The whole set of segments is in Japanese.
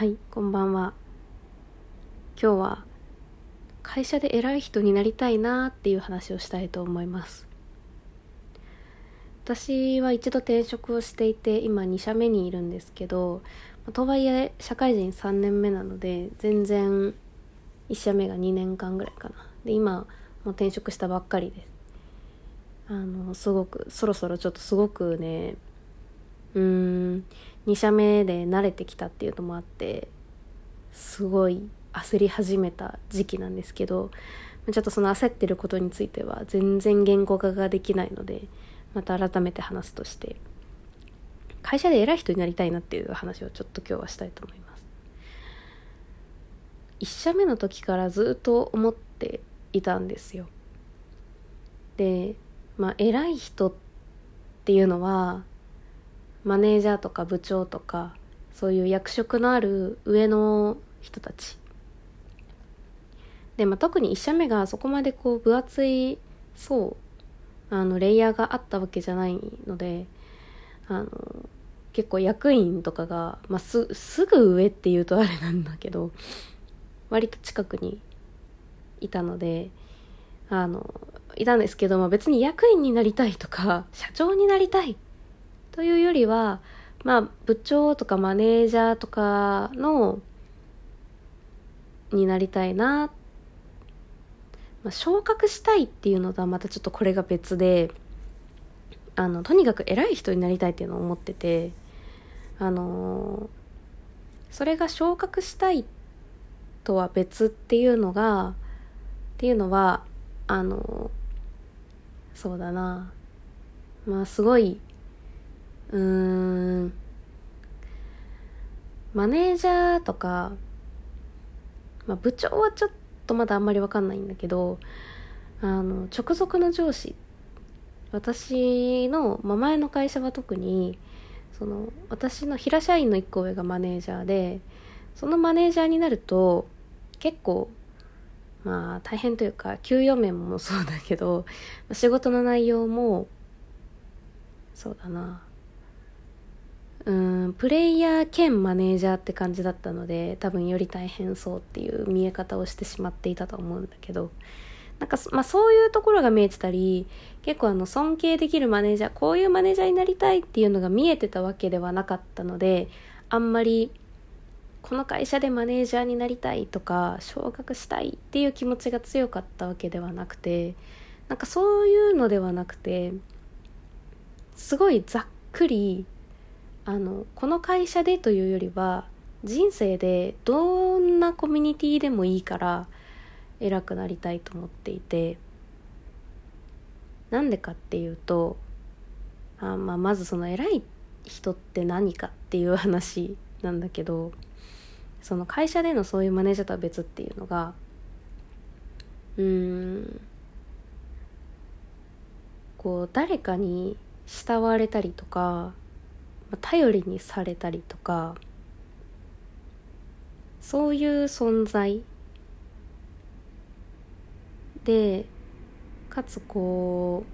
はいこんばんは。今日は会社で偉い人になりたいなっていう話をしたいと思います。私は一度転職をしていて今2社目にいるんですけどとはいえ社会人3年目なので全然1社目が2年間ぐらいかな。で今もう転職したばっかりです。あのすごくそろそろちょっとすごくねうーん2社目で慣れてきたっていうのもあってすごい焦り始めた時期なんですけどちょっとその焦ってることについては全然言語化ができないのでまた改めて話すとして会社で偉い人になりたいなっていう話をちょっと今日はしたいと思います。1社目の時からずっと思っていたんですよ。でまあ偉い人っていうのはマネージャーとか部長とかそういう役職のある上の人たち。で、まあ、特に1社目がそこまでこう分厚いそうあのレイヤーがあったわけじゃないのであの結構役員とかが、まあ、すすぐ上っていうとあれなんだけど割と近くにいたのであのいたんですけど、まあ、別に役員になりたいとか社長になりたいというよりは、まあ、部長とかマネージャーとかの、になりたいな。まあ、昇格したいっていうのとはまたちょっとこれが別で、あの、とにかく偉い人になりたいっていうのを思ってて、あのそれが昇格したいとは別っていうのが、っていうのは、あのそうだな。まあすごいうーん。マネージャーとか、まあ、部長はちょっとまだあんまりわかんないんだけどあの直属の上司。私の、まあ、前の会社は特にその私の平社員の1個上がマネージャーでそのマネージャーになると結構まあ大変というか給与面もそうだけど仕事の内容もそうだな。うんプレイヤー兼マネージャーって感じだったので多分より大変そうっていう見え方をしてしまっていたと思うんだけどなんか、まあ、そういうところが見えてたり結構あの尊敬できるマネージャーこういうマネージャーになりたいっていうのが見えてたわけではなかったのであんまりこの会社でマネージャーになりたいとか昇格したいっていう気持ちが強かったわけではなくてなんかそういうのではなくてすごいざっくりあのこの会社でというよりは人生でどんなコミュニティでもいいから偉くなりたいと思っていて。なんでかっていうとあ、まあ、まずその偉い人って何かっていう話なんだけどその会社でのそういうマネージャーとは別っていうのがうんこう誰かに慕われたりとか頼りにされたりとかそういう存在でかつこ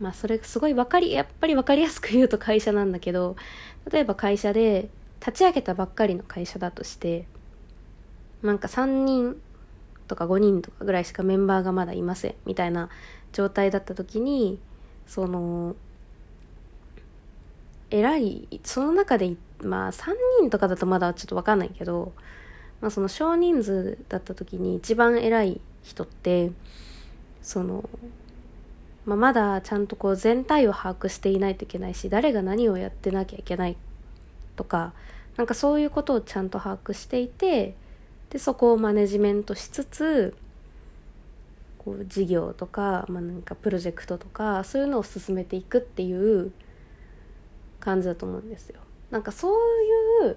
うまあそれすごい分かりやっぱり分かりやすく言うと会社なんだけど例えば会社で立ち上げたばっかりの会社だとしてなんか3人とか5人とかぐらいしかメンバーがまだいませんみたいな状態だった時にその偉いその中でまあ3人とかだとまだちょっと分かんないけど、まあ、その少人数だった時に一番偉い人ってその、まあ、まだちゃんとこう全体を把握していないといけないし誰が何をやってなきゃいけないとかなんかそういうことをちゃんと把握していてでそこをマネジメントしつつこう事業とか、まあ、なんかプロジェクトとかそういうのを進めていくっていう感じだと思うんですよ。なんかそういう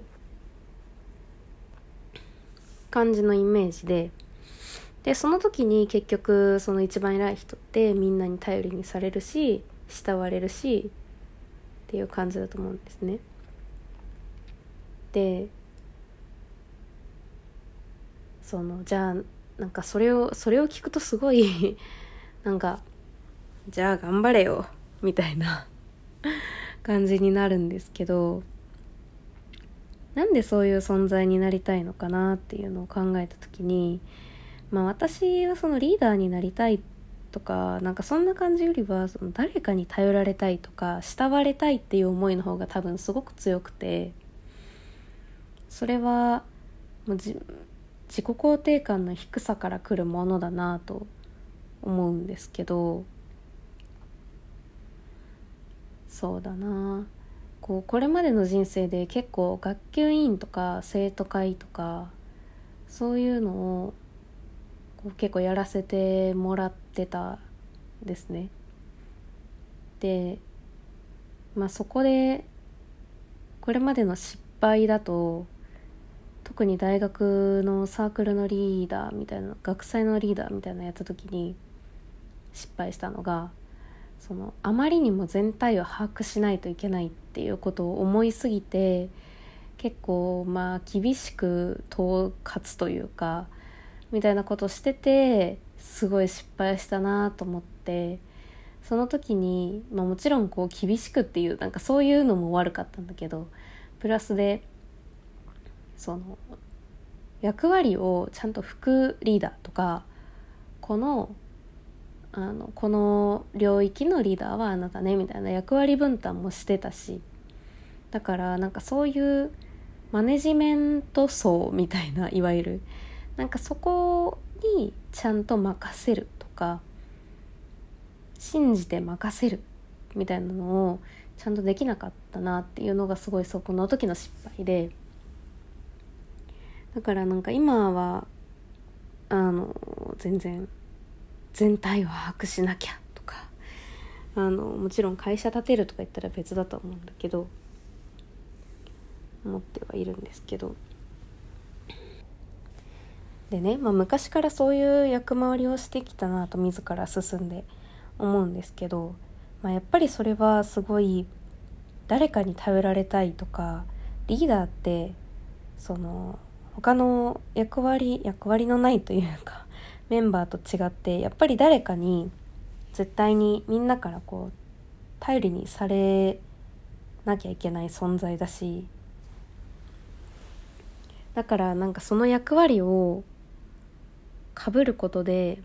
感じのイメージででその時に結局その一番偉い人ってみんなに頼りにされるし慕われるしっていう感じだと思うんですね。でそのじゃあなんかそれをそれを聞くとすごい なんかじゃあ頑張れよみたいな。感じになるんですけどなんでそういう存在になりたいのかなっていうのを考えた時にまあ私はそのリーダーになりたいとかなんかそんな感じよりはその誰かに頼られたいとか慕われたいっていう思いの方が多分すごく強くてそれはもう自己肯定感の低さからくるものだなと思うんですけどそうだなこうこれまでの人生で結構学級委員とか生徒会とかそういうのをこう結構やらせてもらってたですね。でまあそこでこれまでの失敗だと特に大学のサークルのリーダーみたいな学祭のリーダーみたいなのやった時に失敗したのがそのあまりにも全体を把握しないといけないっていうことを思いすぎて結構まあ厳しく統括というかみたいなことしててすごい失敗したなと思ってその時に、まあ、もちろんこう厳しくっていうなんかそういうのも悪かったんだけどプラスでその役割をちゃんと副リーダーとかこのあのこの領域のリーダーはあなたねみたいな役割分担もしてたしだからなんかそういうマネジメント層みたいないわゆるなんかそこにちゃんと任せるとか信じて任せるみたいなのをちゃんとできなかったなっていうのがすごいそこの時の失敗でだからなんか今はあの全然全体を把握しなきゃとかあのもちろん会社建てるとか言ったら別だと思うんだけど思ってはいるんですけど。でね、まあ、昔からそういう役回りをしてきたなと自ら進んで思うんですけど、まあ、やっぱりそれはすごい誰かに頼られたいとかリーダーってその他の役割役割のないというかメンバーと違ってやっぱり誰かに絶対にみんなからこう頼りにされなきゃいけない存在だしだからなんかその役割をかぶることで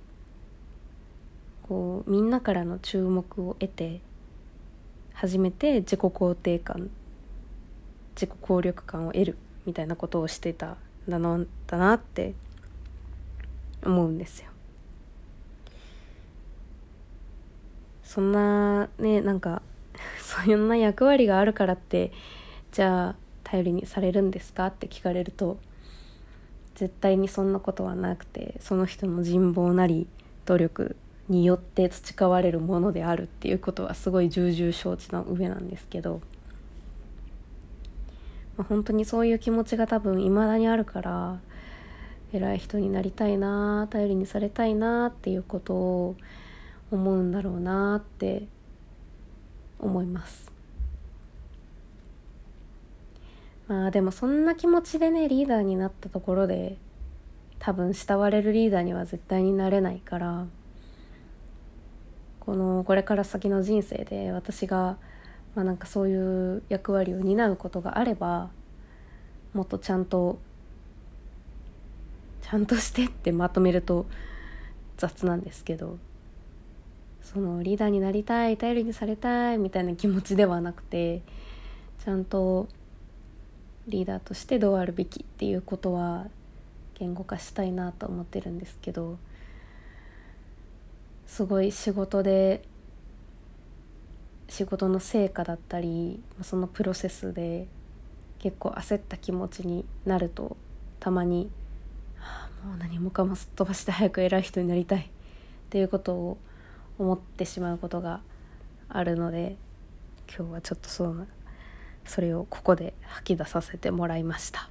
こうみんなからの注目を得て初めて自己肯定感自己効力感を得るみたいなことをしてたんだなって思うんですよ。そんなねなんかそんな役割があるからってじゃあ頼りにされるんですかって聞かれると絶対にそんなことはなくてその人の人望なり努力によって培われるものであるっていうことはすごい重々承知の上なんですけど、まあ、本当にそういう気持ちが多分いまだにあるから偉い人になりたいな頼りにされたいなっていうことを思うんだろうなって思います。まあでもそんな気持ちでねリーダーになったところで多分慕われるリーダーには絶対になれないからこのこれから先の人生で私が、まあ、なんかそういう役割を担うことがあればもっとちゃんとちゃんとしてってまとめると雑なんですけどそのリーダーになりたい頼りにされたいみたいな気持ちではなくてちゃんとリーダーとしてどうあるべきっていうことは言語化したいなと思ってるんですけどすごい仕事で仕事の成果だったりそのプロセスで結構焦った気持ちになるとたまにもう何もかもすっ飛ばして早く偉い人になりたいっていうことを思ってしまうことがあるので今日はちょっとそのそれをここで吐き出させてもらいました。